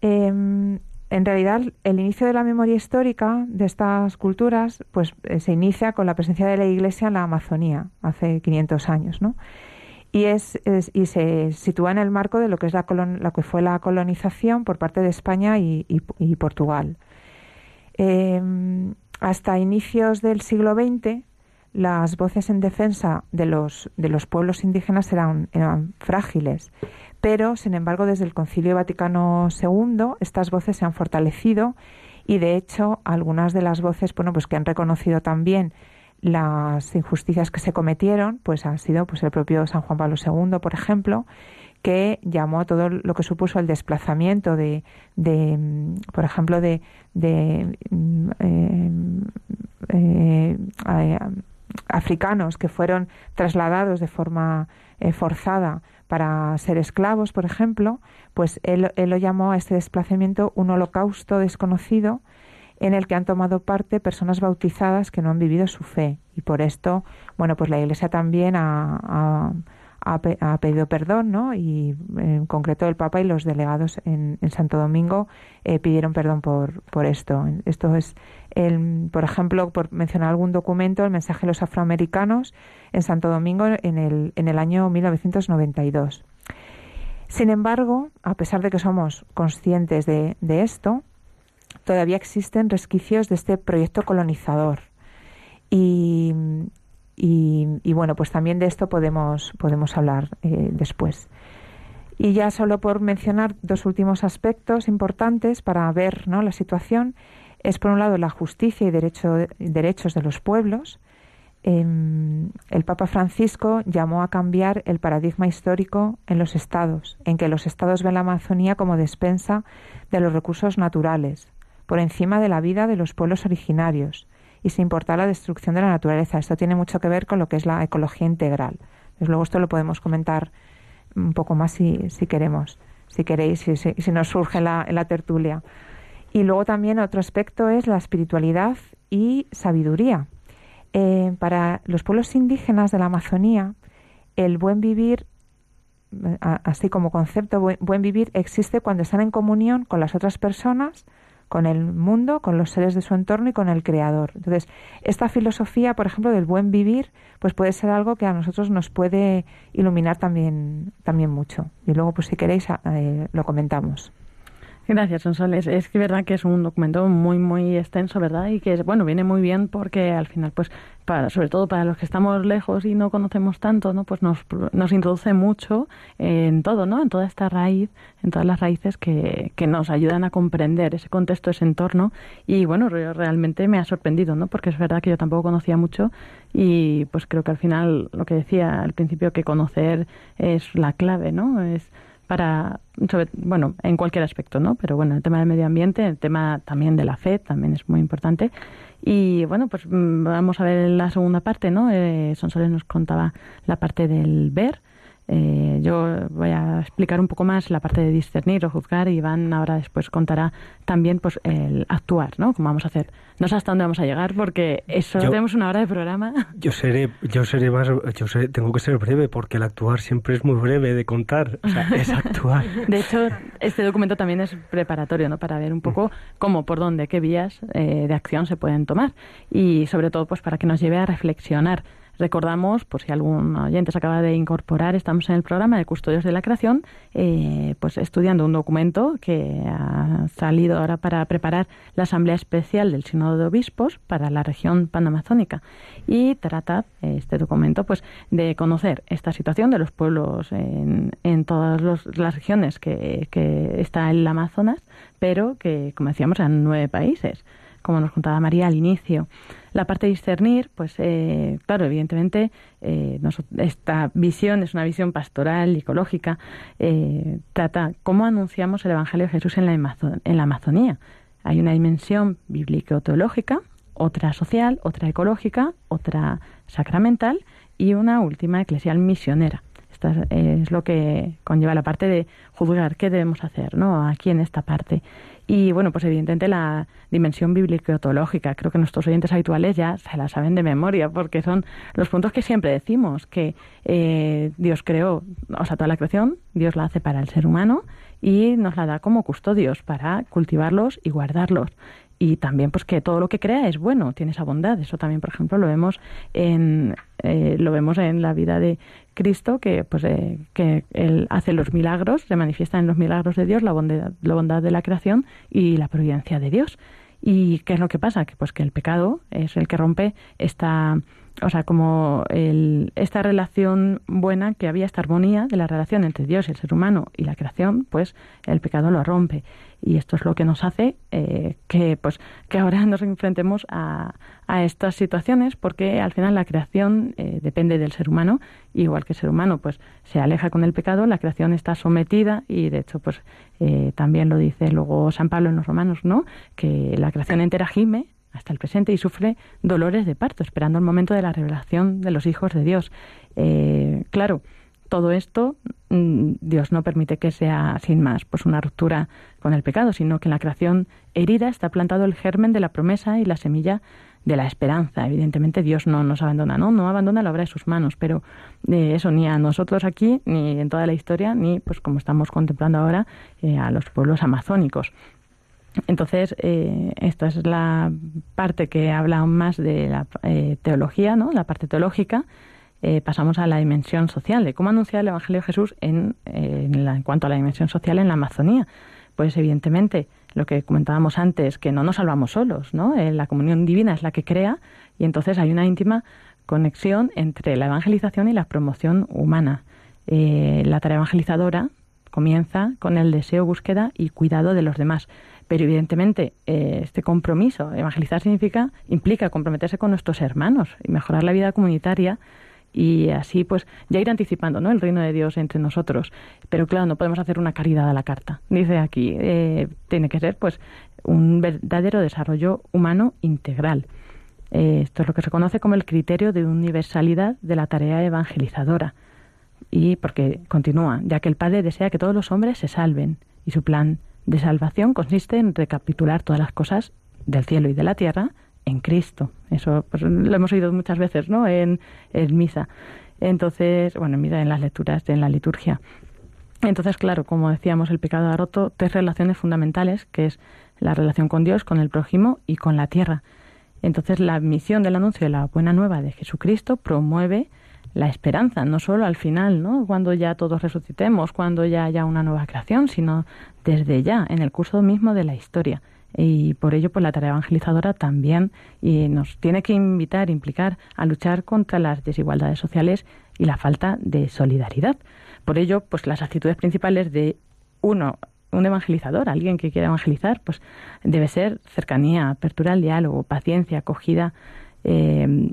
Em, en realidad, el inicio de la memoria histórica de estas culturas pues, eh, se inicia con la presencia de la Iglesia en la Amazonía, hace 500 años, ¿no? Y, es, y se sitúa en el marco de lo que, es la lo que fue la colonización por parte de España y, Portugal. Em, hasta inicios del siglo XX, las voces en defensa de los, de los pueblos indígenas eran, eran frágiles, pero sin embargo desde el Concilio Vaticano II estas voces se han fortalecido y de hecho algunas de las voces bueno pues que han reconocido también las injusticias que se cometieron pues ha sido pues el propio San Juan Pablo II por ejemplo que llamó a todo lo que supuso el desplazamiento de, de por ejemplo de, de mm, eh, eh, africanos que fueron trasladados de forma eh, forzada para ser esclavos, por ejemplo, pues él, lo llamó a este desplazamiento un holocausto desconocido en el que han tomado parte personas bautizadas que no han vivido su fe. Y por esto, bueno, pues la Iglesia también ha, ha, pedido perdón, ¿no? Y en concreto el Papa y los delegados en, Santo Domingo eh, pidieron perdón por, por esto. Esto es, el, por ejemplo, por mencionar algún documento, el mensaje de los afroamericanos en Santo Domingo en el, en el año 1992. Sin embargo, a pesar de que somos conscientes de, de esto, todavía existen resquicios de este proyecto colonizador. Y, bueno, pues también de esto podemos, podemos hablar eh, después. Y ya solo por mencionar dos últimos aspectos importantes para ver ¿no? la situación, es por un lado la justicia y derecho, derechos de los pueblos. Em, el Papa Francisco llamó a cambiar el paradigma histórico en los estados, en que los estados ven la Amazonía como despensa de los recursos naturales, por encima de la vida de los pueblos originarios, y sin importar la destrucción de la naturaleza. Esto tiene mucho que ver con lo que es la ecología integral. Desde luego esto lo podemos comentar un poco más si, si queremos, si queréis, si, si, nos surge la, la tertulia. Y luego también otro aspecto es la espiritualidad y sabiduría. Eh, para los pueblos indígenas de la Amazonía, el buen vivir, así como concepto, buen vivir existe cuando están en comunión con las otras personas, con el mundo, con los seres de su entorno y con el creador. Entonces, esta filosofía, por ejemplo, del buen vivir, pues puede ser algo que a nosotros nos puede iluminar también, también mucho. Y luego, pues si queréis, eh, lo comentamos. Gracias, Sonsoles. Es es verdad que es un documento muy, muy extenso, ¿verdad? Y que, bueno, viene muy bien porque al final, pues, para, sobre todo para los que estamos lejos y no conocemos tanto, ¿no? Pues nos, nos introduce mucho en todo, ¿no? En toda esta raíz, en todas las raíces que, que nos ayudan a comprender ese contexto, ese entorno. Y, bueno, realmente me ha sorprendido, ¿no? Porque es verdad que yo tampoco conocía mucho y, pues, creo que al final, lo que decía al principio, que conocer es la clave, ¿no? Es para, bueno, en cualquier aspecto, ¿no? Pero bueno, el tema del medio ambiente, el tema también de la fe, también es muy importante. Y bueno, pues mm, vamos a ver la segunda parte, ¿no? Eh, Sonsoles nos contaba la parte del ver. Eh, yo voy a explicar un poco más la parte de discernir o juzgar y Iván ahora después contará también pues el actuar, ¿no? Cómo vamos a hacer. No sé hasta dónde vamos a llegar porque eso tenemos una hora de programa. (laughs) Yo seré, yo seré más, yo tengo que ser breve porque el actuar siempre es muy breve de contar, o sea, es (laughs) actuar. De hecho, este documento también es preparatorio, ¿no? Para ver un poco cómo, por dónde, qué vías eh, de acción se pueden tomar y sobre todo pues para que nos lleve a reflexionar Recordamos, por si algún oyente se acaba de incorporar, estamos en el programa de Custodios de la Creación, eh, pues estudiando un documento que ha salido ahora para preparar la Asamblea Especial del Sínodo de Obispos para la región panamazónica y trata este documento pues de conocer esta situación de los pueblos en, todas las regiones que, que está el Amazonas, pero que, como decíamos, en nueve países como nos contaba María al inicio. La parte de discernir, pues eh, claro, evidentemente eh, esta visión es una visión pastoral, ecológica, eh, trata cómo anunciamos el Evangelio de Jesús en la, en la Amazonía. Hay una dimensión bíblico-teológica, otra social, otra ecológica, otra sacramental y una última eclesial misionera. Esto es lo que conlleva la parte de juzgar qué debemos hacer ¿no? aquí en esta parte. Y bueno, pues evidentemente la dimensión bíblico-teológica, creo que nuestros oyentes habituales ya se la saben de memoria, porque son los puntos que siempre decimos, que eh, Dios creó, o sea, toda la creación, Dios la hace para el ser humano y nos la da como custodios para cultivarlos y guardarlos y también pues que todo lo que crea es bueno, tiene esa bondad. Eso también, por ejemplo, lo vemos en eh, lo vemos en la vida de Cristo, que pues eh, que él hace los milagros, se manifiesta en los milagros de Dios la bondad, la bondad de la creación y la providencia de Dios. ¿Y qué es lo que pasa? Que pues que el pecado es el que rompe esta o sea, como el, esta relación buena que había, esta armonía de la relación entre Dios, y el ser humano y la creación, pues el pecado lo rompe. Y esto es lo que nos hace eh, que, pues, que ahora (laughs) nos enfrentemos a, estas situaciones, porque al final la creación eh, depende del ser humano, igual que el ser humano pues se aleja con el pecado, la creación está sometida y de hecho pues eh, también lo dice luego San Pablo en los Romanos, ¿no? Que la creación entera gime hasta el presente y sufre dolores de parto, esperando el momento de la revelación de los hijos de Dios. Eh, claro, todo esto mm, Dios no permite que sea sin más pues una ruptura con el pecado, sino que en la creación herida está plantado el germen de la promesa y la semilla de la esperanza. Evidentemente Dios no nos abandona, no, no abandona la obra de sus manos, pero eh, eso ni a nosotros aquí, ni en toda la historia, ni pues como estamos contemplando ahora eh, a los pueblos amazónicos. Entonces, eh, esta es la parte que habla más de la eh, teología, ¿no? la parte teológica. Eh, pasamos a la dimensión social, de cómo anunciar el Evangelio de Jesús en, en, cuanto a la dimensión social en la Amazonía. Pues evidentemente, lo que comentábamos antes, que no nos salvamos solos, ¿no? la comunión divina es la que crea y entonces hay una íntima conexión entre la evangelización y la promoción humana. la tarea evangelizadora comienza con el deseo, búsqueda y cuidado de los demás pero evidentemente eh, este compromiso, evangelizar significa, implica comprometerse con nuestros hermanos y mejorar la vida comunitaria y así pues ya ir anticipando ¿no? el reino de Dios entre nosotros. Pero claro, no podemos hacer una caridad a la carta. Dice aquí, eh, tiene que ser pues un verdadero desarrollo humano integral. Eh, esto es lo que se conoce como el criterio de universalidad de la tarea evangelizadora. Y porque continúa, ya que el Padre desea que todos los hombres se salven y su plan de salvación consiste en recapitular todas las cosas del cielo y de la tierra en Cristo. Eso pues, lo hemos oído muchas veces, ¿no? En, misa. Entonces, bueno, mira, en las lecturas, en la liturgia. Entonces, claro, como decíamos, el pecado ha roto tres relaciones fundamentales, que es la relación con Dios, con el prójimo y con la tierra. Entonces, la misión del anuncio de la buena nueva de Jesucristo promueve la esperanza, no solo al final, ¿no? cuando ya todos resucitemos, cuando ya haya una nueva creación, sino desde ya, en el curso mismo de la historia. Y por ello, pues la tarea evangelizadora también y nos tiene que invitar, implicar a luchar contra las desigualdades sociales y la falta de solidaridad. Por ello, pues las actitudes principales de uno, un evangelizador, alguien que quiera evangelizar, pues debe ser cercanía, apertura al diálogo, paciencia, acogida, eh,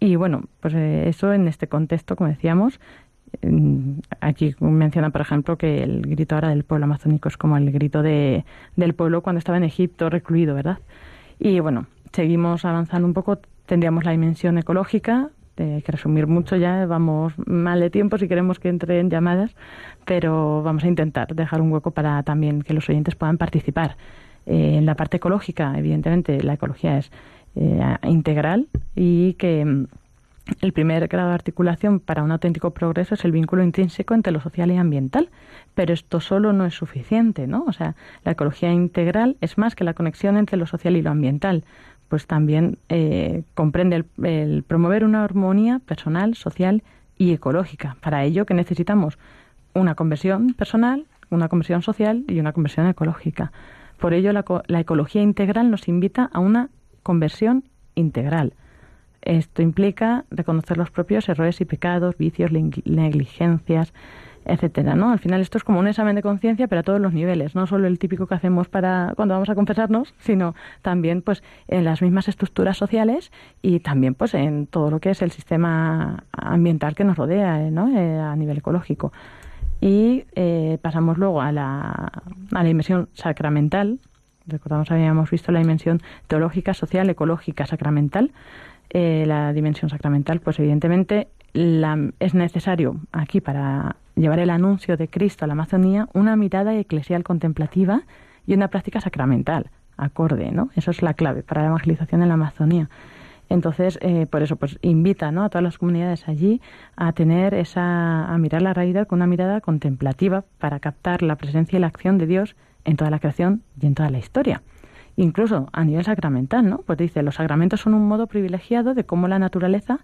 y bueno, pues eh, eso en este contexto, como decíamos, aquí menciona, por ejemplo, que el grito ahora del pueblo amazónico es como el grito de, del pueblo cuando estaba en Egipto recluido, ¿verdad? Y bueno, seguimos avanzando un poco, tendríamos la dimensión ecológica, hay que resumir mucho ya, vamos mal de tiempo si queremos que entren llamadas, pero vamos a intentar dejar un hueco para también que los oyentes puedan participar. Eh, en la parte ecológica, evidentemente, la ecología es eh, integral y que mm, el primer grado de articulación para un auténtico progreso es el vínculo intrínseco entre lo social y ambiental, pero esto solo no es suficiente, ¿no? O sea, la ecología integral es más que la conexión entre lo social y lo ambiental, pues también eh, comprende el, promover una armonía personal, social y ecológica. Para ello que necesitamos una conversión personal, una conversión social y una conversión ecológica. Por ello la, la ecología integral nos invita a una conversión integral. Esto implica reconocer los propios errores y pecados, vicios, negligencias, etcétera, ¿no? Al final esto es como un examen de conciencia, pero a todos los niveles, no solo el típico que hacemos para cuando vamos a confesarnos, sino también pues en las mismas estructuras sociales y también pues en todo lo que es el sistema ambiental que nos rodea, ¿eh? ¿no? Eh, a nivel ecológico. Y eh, pasamos luego a la, a la dimensión sacramental. Recordamos, habíamos visto la dimensión teológica, social, ecológica, sacramental. la dimensión sacramental, pues evidentemente es necesario aquí para llevar el anuncio de Cristo a la Amazonía una mirada eclesial contemplativa y una práctica sacramental acorde, ¿no? Eso es la clave para la evangelización en la Amazonía. Entonces, eh, por eso, pues invita ¿no? a todas las comunidades allí a tener esa, a mirar la realidad con una mirada contemplativa para captar la presencia y la acción de Dios en toda la creación y en toda la historia incluso a nivel sacramental, ¿no? Pues dice, los sacramentos son un modo privilegiado de cómo la naturaleza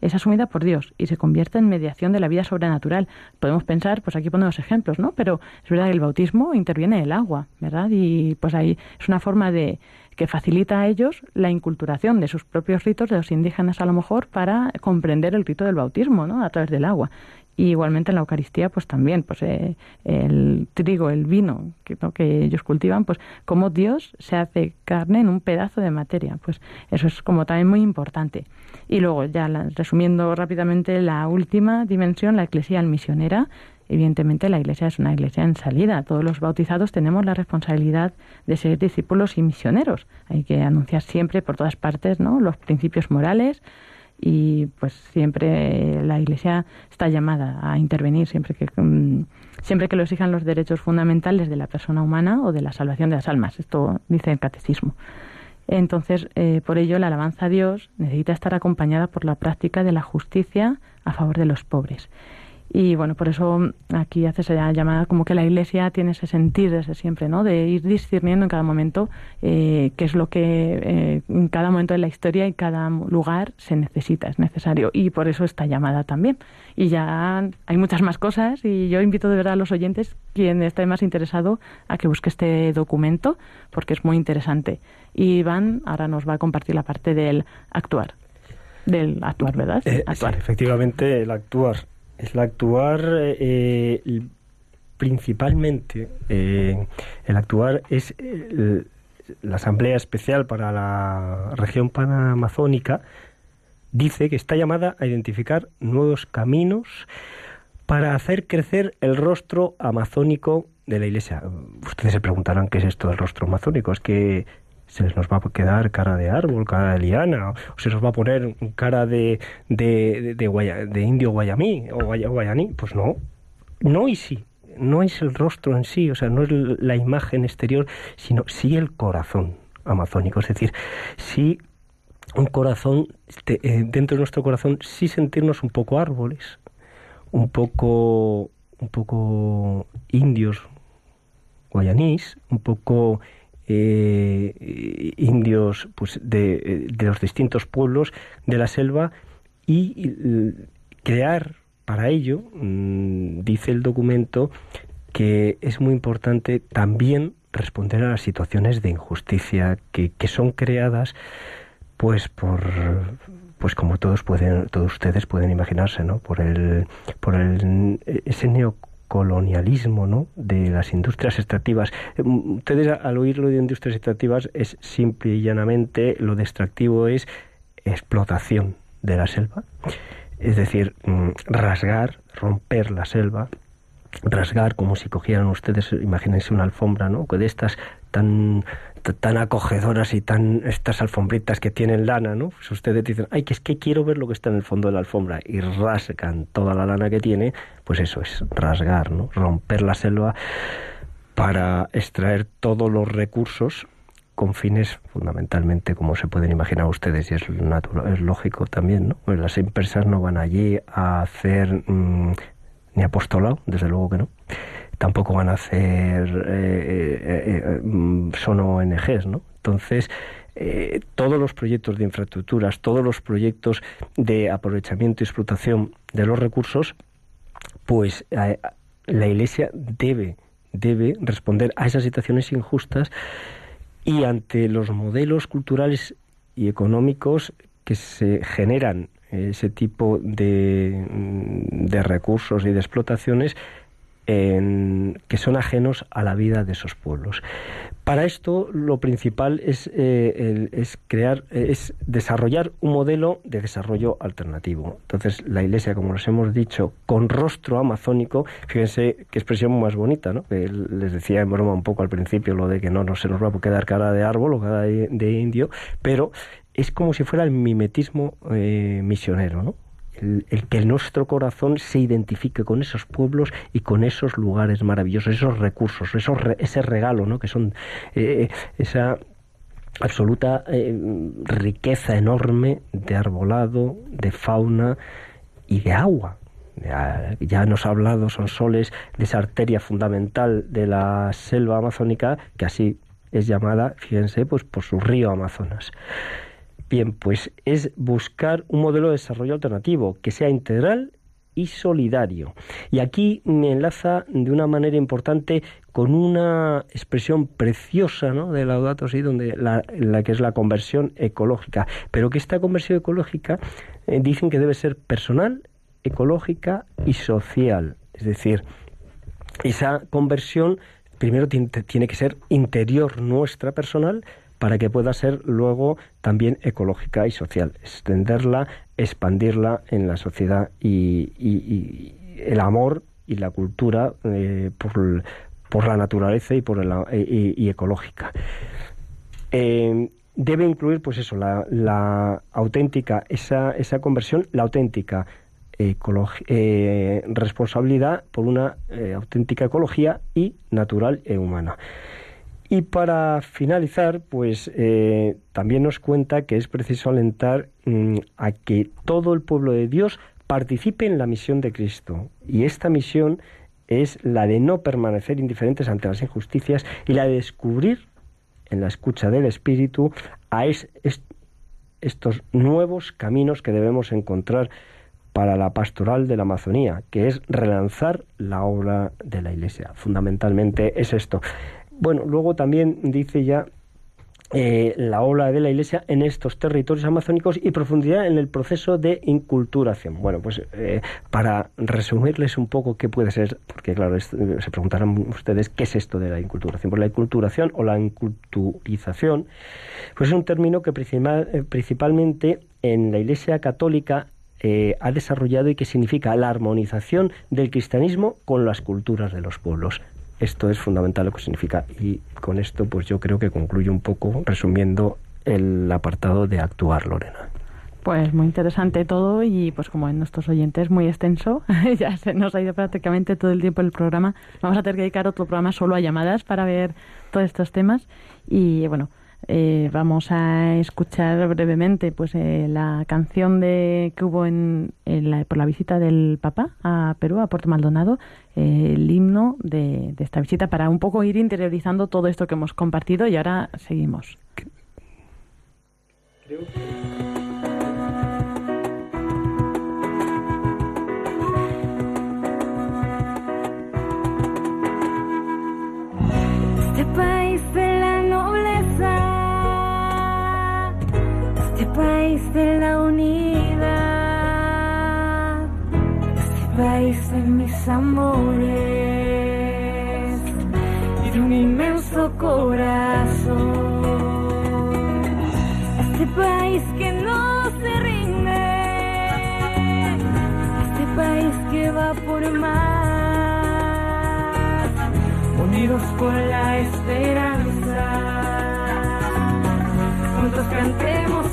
es asumida por Dios y se convierte en mediación de la vida sobrenatural. Podemos pensar, pues aquí ponemos ejemplos, ¿no? Pero es verdad que el bautismo interviene el agua, ¿verdad? Y pues ahí es una forma de que facilita a ellos la inculturación de sus propios ritos, de los indígenas a lo mejor, para comprender el rito del bautismo, ¿no? A través del agua. Y igualmente en la Eucaristía, pues también, pues eh, el trigo, el vino que, ellos cultivan, pues como Dios se hace carne en un pedazo de materia. Pues eso es como también muy importante. Y luego, ya resumiendo rápidamente, la última dimensión, la eclesial misionera, evidentemente la iglesia es una iglesia en salida. Todos los bautizados tenemos la responsabilidad de ser discípulos y misioneros. Hay que anunciar siempre por todas partes ¿no? los principios morales, y pues siempre la Iglesia está llamada a intervenir siempre que mm, siempre que lo exijan los derechos fundamentales de la persona humana o de la salvación de las almas. Esto dice el catecismo. Entonces, eh, por ello, la alabanza a Dios necesita estar acompañada por la práctica de la justicia a favor de los pobres. Y bueno, por eso aquí hace esa llamada como que la Iglesia tiene ese sentir desde siempre, ¿no? De ir discerniendo en cada momento eh, qué es lo que eh, en cada momento de la historia y cada lugar se necesita, es necesario. Y por eso está llamada también. Y ya hay muchas más cosas y yo invito de verdad a los oyentes, quien esté más interesado, a que busque este documento porque es muy interesante. Y Iván ahora nos va a compartir la parte del actuar. Del actuar, ¿verdad? Eh, actuar. efectivamente, el actuar es la actuar eh, principalmente eh, el actuar es eh, la asamblea especial para la región panamazónica dice que está llamada a identificar nuevos caminos para hacer crecer el rostro amazónico de la Iglesia. Ustedes se preguntarán qué es esto del rostro amazónico. Es que se nos va a quedar cara de árbol, cara de liana, o se nos va a poner cara de, de, de, indio guayamí o guayaní. Pues no, no y sí. No es el rostro en sí, o sea, no es la imagen exterior, sino sí el corazón amazónico. Es decir, sí un corazón, eh, dentro de nuestro corazón, sí sentirnos un poco árboles, un poco, un poco indios guayanís, un poco eh, indios pues, de, los distintos pueblos de la selva y crear para ello, mm, dice el documento, que es muy importante también responder a las situaciones de injusticia que, que son creadas pues por pues como todos pueden todos ustedes pueden imaginarse no por el por el ese neo colonialismo ¿no? de las industrias extractivas. Eh, ustedes al oírlo de industrias extractivas es simple y llanamente lo de extractivo es explotación de la selva, es decir, mm, rasgar, romper la selva, rasgar como si cogieran ustedes, imagínense una alfombra, ¿no? De estas tan tan acogedoras y tan estas alfombritas que tienen lana, ¿no? Pues ustedes dicen, ay, que es que quiero ver lo que está en el fondo de la alfombra y rasgan toda la lana que tiene, pues eso es rasgar, ¿no? Romper la selva para extraer todos los recursos con fines fundamentalmente, como se pueden imaginar ustedes, y es, natural, es lógico también, ¿no? Pues las empresas no van allí a hacer mm, ni apostolado, desde luego que no tampoco van a hacer, eh, eh, eh, mm, son ONGs, ¿no? Entonces, todos los proyectos de infraestructuras, todos los proyectos de aprovechamiento y explotación de los recursos, pues la Iglesia debe, debe responder a esas situaciones injustas y ante los modelos culturales y económicos que se generan ese tipo de, de recursos y de explotaciones que son ajenos a la vida de esos pueblos. Para esto lo principal es, eh, es crear, es desarrollar un modelo de desarrollo alternativo. Entonces la Iglesia, como les hemos dicho, con rostro amazónico, fíjense qué expresión más bonita, ¿no? les decía en broma un poco al principio lo de que no, no se nos va a quedar cara de árbol o cara de, indio, pero es como si fuera el mimetismo eh, misionero, ¿no? El, que nuestro corazón se identifique con esos pueblos y con esos lugares maravillosos, esos recursos, esos ese regalo, ¿no? que son eh, esa absoluta eh, riqueza enorme de arbolado, de fauna y de agua. Ya, nos ha hablado son soles de esa arteria fundamental de la selva amazónica, que así es llamada, fíjense, pues por su río Amazonas. Bien, pues es buscar un modelo de desarrollo alternativo que sea integral y solidario. Y aquí me enlaza de una manera importante con una expresión preciosa de Laudato Si, donde la, que es la conversión ecológica. Pero que esta conversión ecológica eh, dicen que debe ser personal, ecológica y social. Es decir, esa conversión primero tiene que ser interior nuestra personal, para que pueda ser luego también ecológica y social, extenderla, expandirla en la sociedad y, el amor y la cultura eh, por, la naturaleza y por y, ecológica. Eh, debe incluir, pues eso, la, auténtica, esa, esa conversión, la auténtica eh, responsabilidad por una auténtica ecología y natural e humana. Y para finalizar, pues eh, también nos cuenta que es preciso alentar mm, a que todo el pueblo de Dios participe en la misión de Cristo. Y esta misión es la de no permanecer indiferentes ante las injusticias y la de descubrir en la escucha del Espíritu a estos nuevos caminos que debemos encontrar para la pastoral de la Amazonía, que es relanzar la obra de la Iglesia. Fundamentalmente es esto. Bueno, luego también dice ya eh, la ola de la Iglesia en estos territorios amazónicos y profundidad en el proceso de inculturación. Bueno, pues eh, para resumirles un poco qué puede ser, porque claro, se preguntarán ustedes qué es esto de la inculturación. Pues la inculturación o la inculturización, pues es un término que eh, principalmente en la Iglesia católica ha desarrollado y que significa la armonización del cristianismo con las culturas de los pueblos. Esto es fundamental lo que significa. Y con esto, pues yo creo que concluyo un poco resumiendo el apartado de actuar, Lorena. Pues muy interesante todo y pues como en nuestros oyentes muy extenso, (laughs) ya se nos ha ido prácticamente todo el tiempo el programa. Vamos a tener que dedicar otro programa solo a llamadas para ver todos estos temas y bueno, eh, vamos a escuchar brevemente pues eh, la canción de que hubo en, por la visita del Papa a Perú, a Puerto Maldonado, eh, el himno de, esta visita para un poco ir interiorizando todo esto que hemos compartido y ahora seguimos. Este país de la unidad, este país de mis amores y de un inmenso corazón, este país que no se rinde, este país que va por más, unidos por la esperanza, juntos cantemos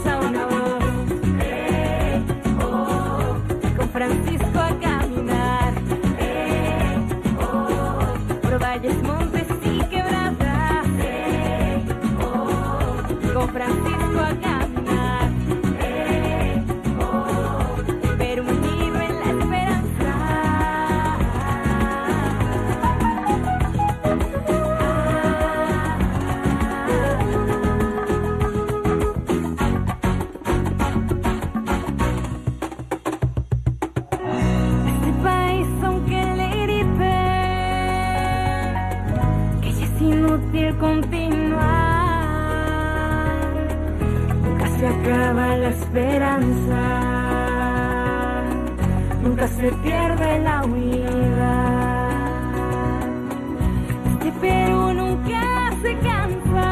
acaba la esperanza, nunca se pierde la huida. Este Perú nunca se cansa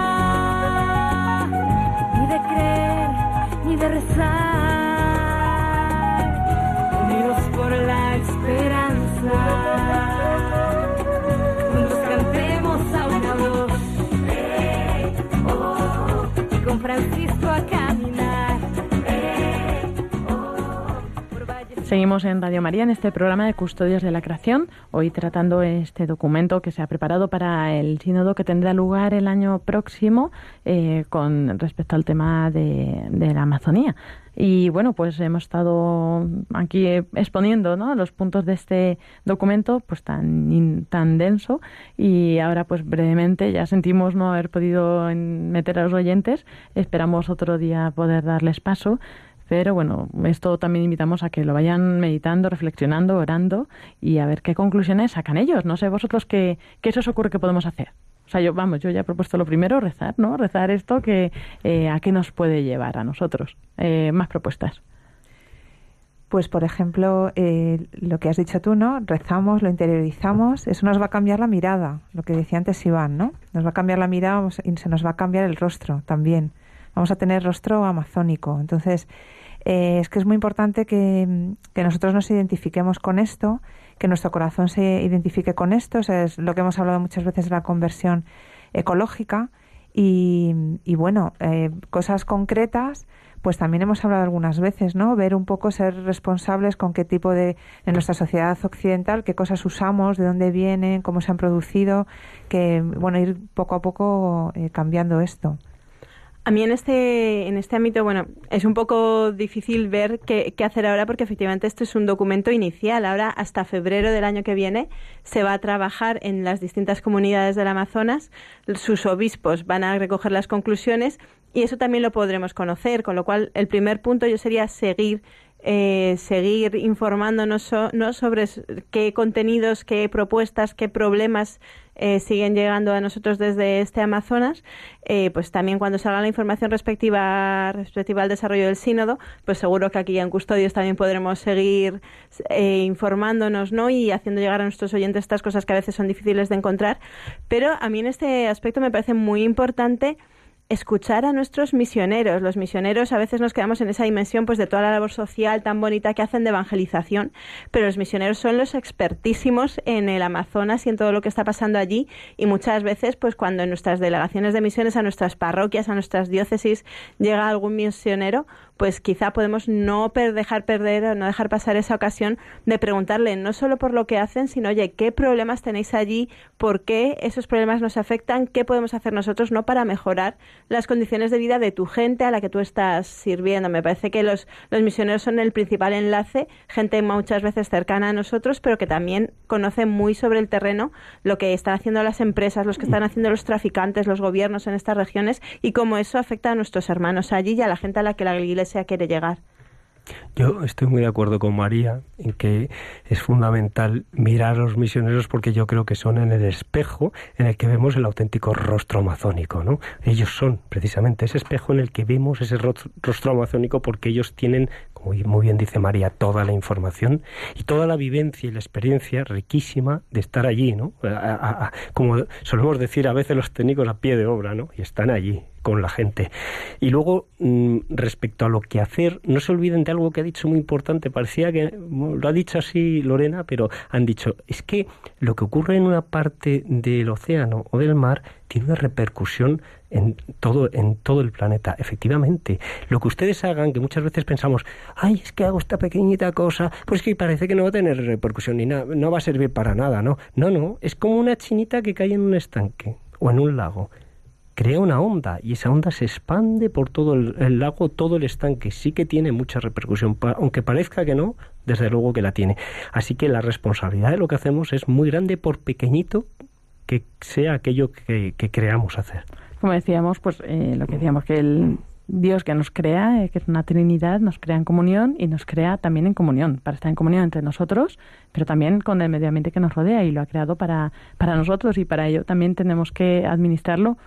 ni de creer ni de rezar, Seguimos en Radio María en este programa de Custodios de la Creación, hoy tratando este documento que se ha preparado para el sínodo que tendrá lugar el año próximo eh, con respecto al tema de, de la Amazonía. Y bueno, pues hemos estado aquí exponiendo ¿no? los puntos de este documento pues tan, tan denso y ahora pues brevemente ya sentimos no haber podido meter a los oyentes, esperamos otro día poder darles paso pero bueno, esto también invitamos a que lo vayan meditando, reflexionando, orando y a ver qué conclusiones sacan ellos. No sé vosotros qué, qué se os ocurre que podemos hacer. O sea, yo, vamos, yo ya he propuesto lo primero, rezar, ¿no? Rezar esto que eh, a qué nos puede llevar a nosotros. Eh, más propuestas. Pues, por ejemplo, eh, lo que has dicho tú, ¿no? Rezamos, lo interiorizamos, eso nos va a cambiar la mirada, lo que decía antes Iván, ¿no? Nos va a cambiar la mirada y se nos va a cambiar el rostro también. Vamos a tener rostro amazónico. Entonces, eh, es que es muy importante que, que nosotros nos identifiquemos con esto, que nuestro corazón se identifique con esto. Es lo que hemos hablado muchas veces de la conversión ecológica. Y, y bueno, eh, cosas concretas, pues también hemos hablado algunas veces, ¿no? Ver un poco, ser responsables con qué tipo de, en nuestra sociedad occidental, qué cosas usamos, de dónde vienen, cómo se han producido, que, bueno, ir poco a poco eh, cambiando esto. A mí en este, en este ámbito, bueno, es un poco difícil ver qué, qué hacer ahora porque efectivamente esto es un documento inicial. Ahora, hasta febrero del año que viene, se va a trabajar en las distintas comunidades del Amazonas. Sus obispos van a recoger las conclusiones y eso también lo podremos conocer. Con lo cual, el primer punto yo sería seguir eh, seguir informándonos ¿no? sobre qué contenidos, qué propuestas, qué problemas eh, siguen llegando a nosotros desde este Amazonas, eh, pues también cuando salga la información respectiva, respectiva al desarrollo del sínodo, pues seguro que aquí en Custodios también podremos seguir eh, informándonos ¿no? y haciendo llegar a nuestros oyentes estas cosas que a veces son difíciles de encontrar. Pero a mí en este aspecto me parece muy importante escuchar a nuestros misioneros. Los misioneros a veces nos quedamos en esa dimensión pues de toda la labor social tan bonita que hacen de evangelización, pero los misioneros son los expertísimos en el Amazonas y en todo lo que está pasando allí y muchas veces pues cuando en nuestras delegaciones de misiones a nuestras parroquias, a nuestras diócesis llega algún misionero, pues quizá podemos no per- dejar perder o no dejar pasar esa ocasión de preguntarle no solo por lo que hacen, sino oye, ¿qué problemas tenéis allí? ¿Por qué esos problemas nos afectan? ¿Qué podemos hacer nosotros no para mejorar las condiciones de vida de tu gente a la que tú estás sirviendo? Me parece que los, los misioneros son el principal enlace, gente muchas veces cercana a nosotros, pero que también conoce muy sobre el terreno lo que están haciendo las empresas, los que están haciendo los traficantes, los gobiernos en estas regiones y cómo eso afecta a nuestros hermanos allí y a la gente a la que la iglesia quiere llegar. Yo estoy muy de acuerdo con María en que es fundamental mirar a los misioneros porque yo creo que son en el espejo en el que vemos el auténtico rostro amazónico, ¿no? Ellos son precisamente ese espejo en el que vemos ese ro- rostro amazónico porque ellos tienen, como muy bien dice María, toda la información y toda la vivencia y la experiencia riquísima de estar allí, ¿no? Como solemos decir a veces los técnicos a pie de obra, ¿no? Y están allí con la gente. Y luego, mm, respecto a lo que hacer, no se olviden de algo que ha dicho muy importante. Parecía que lo ha dicho así Lorena, pero han dicho, es que lo que ocurre en una parte del océano o del mar tiene una repercusión en todo, en todo el planeta. Efectivamente, lo que ustedes hagan, que muchas veces pensamos, ay, es que hago esta pequeñita cosa, pues que parece que no va a tener repercusión ni nada, no va a servir para nada, ¿no? No, no, es como una chinita que cae en un estanque o en un lago crea una onda y esa onda se expande por todo el, lago, todo el estanque. Sí que tiene mucha repercusión, aunque parezca que no, desde luego que la tiene. Así que la responsabilidad de lo que hacemos es muy grande por pequeñito que sea aquello que, que creamos hacer. Como decíamos, pues eh, lo que decíamos, que el Dios que nos crea, eh, que es una Trinidad, nos crea en comunión y nos crea también en comunión, para estar en comunión entre nosotros, pero también con el medio ambiente que nos rodea y lo ha creado para, para nosotros y para ello también tenemos que administrarlo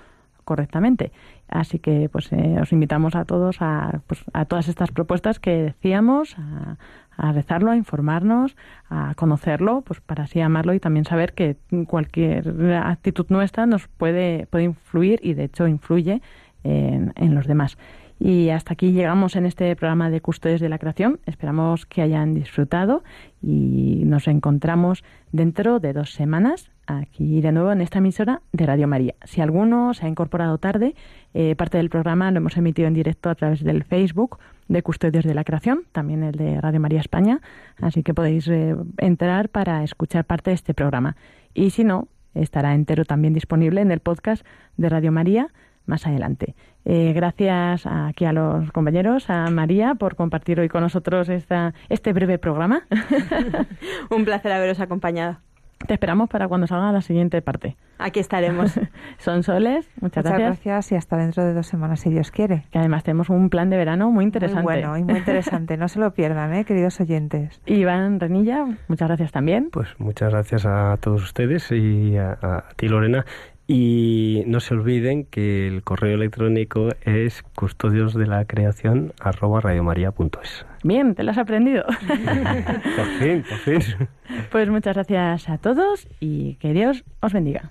correctamente. Así que pues eh, os invitamos a todos a, pues, a todas estas propuestas que decíamos, a, rezarlo, a informarnos, a conocerlo, pues para así amarlo y también saber que cualquier actitud nuestra nos puede, puede influir y de hecho influye en, en los demás. Y hasta aquí llegamos en este programa de Custodios de la Creación. Esperamos que hayan disfrutado y nos encontramos dentro de dos semanas aquí de nuevo en esta emisora de Radio María. Si alguno se ha incorporado tarde, eh, parte del programa lo hemos emitido en directo a través del Facebook de Custodios de la Creación, también el de Radio María España, así que podéis eh, entrar para escuchar parte de este programa. Y si no, estará entero también disponible en el podcast de Radio María más adelante. Eh, gracias aquí a los compañeros, a María, por compartir hoy con nosotros esta, este breve programa. (laughs) (laughs) Un placer haberos acompañado. Te esperamos para cuando salga la siguiente parte. Aquí estaremos. (laughs) Son soles, muchas, Muchas gracias. gracias y hasta dentro de dos semanas, si Dios quiere. Que además tenemos un plan de verano muy interesante. Muy bueno y muy interesante. No se lo pierdan, ¿eh, queridos oyentes. (laughs) Iván Renilla, muchas gracias también. Pues muchas gracias a todos ustedes y a, a ti, Lorena. Y no se olviden que el correo electrónico es custodios de la creación arroba radiomaria.es. Bien, te lo has aprendido. (laughs) por fin, por fin. Pues muchas gracias a todos y que Dios os bendiga.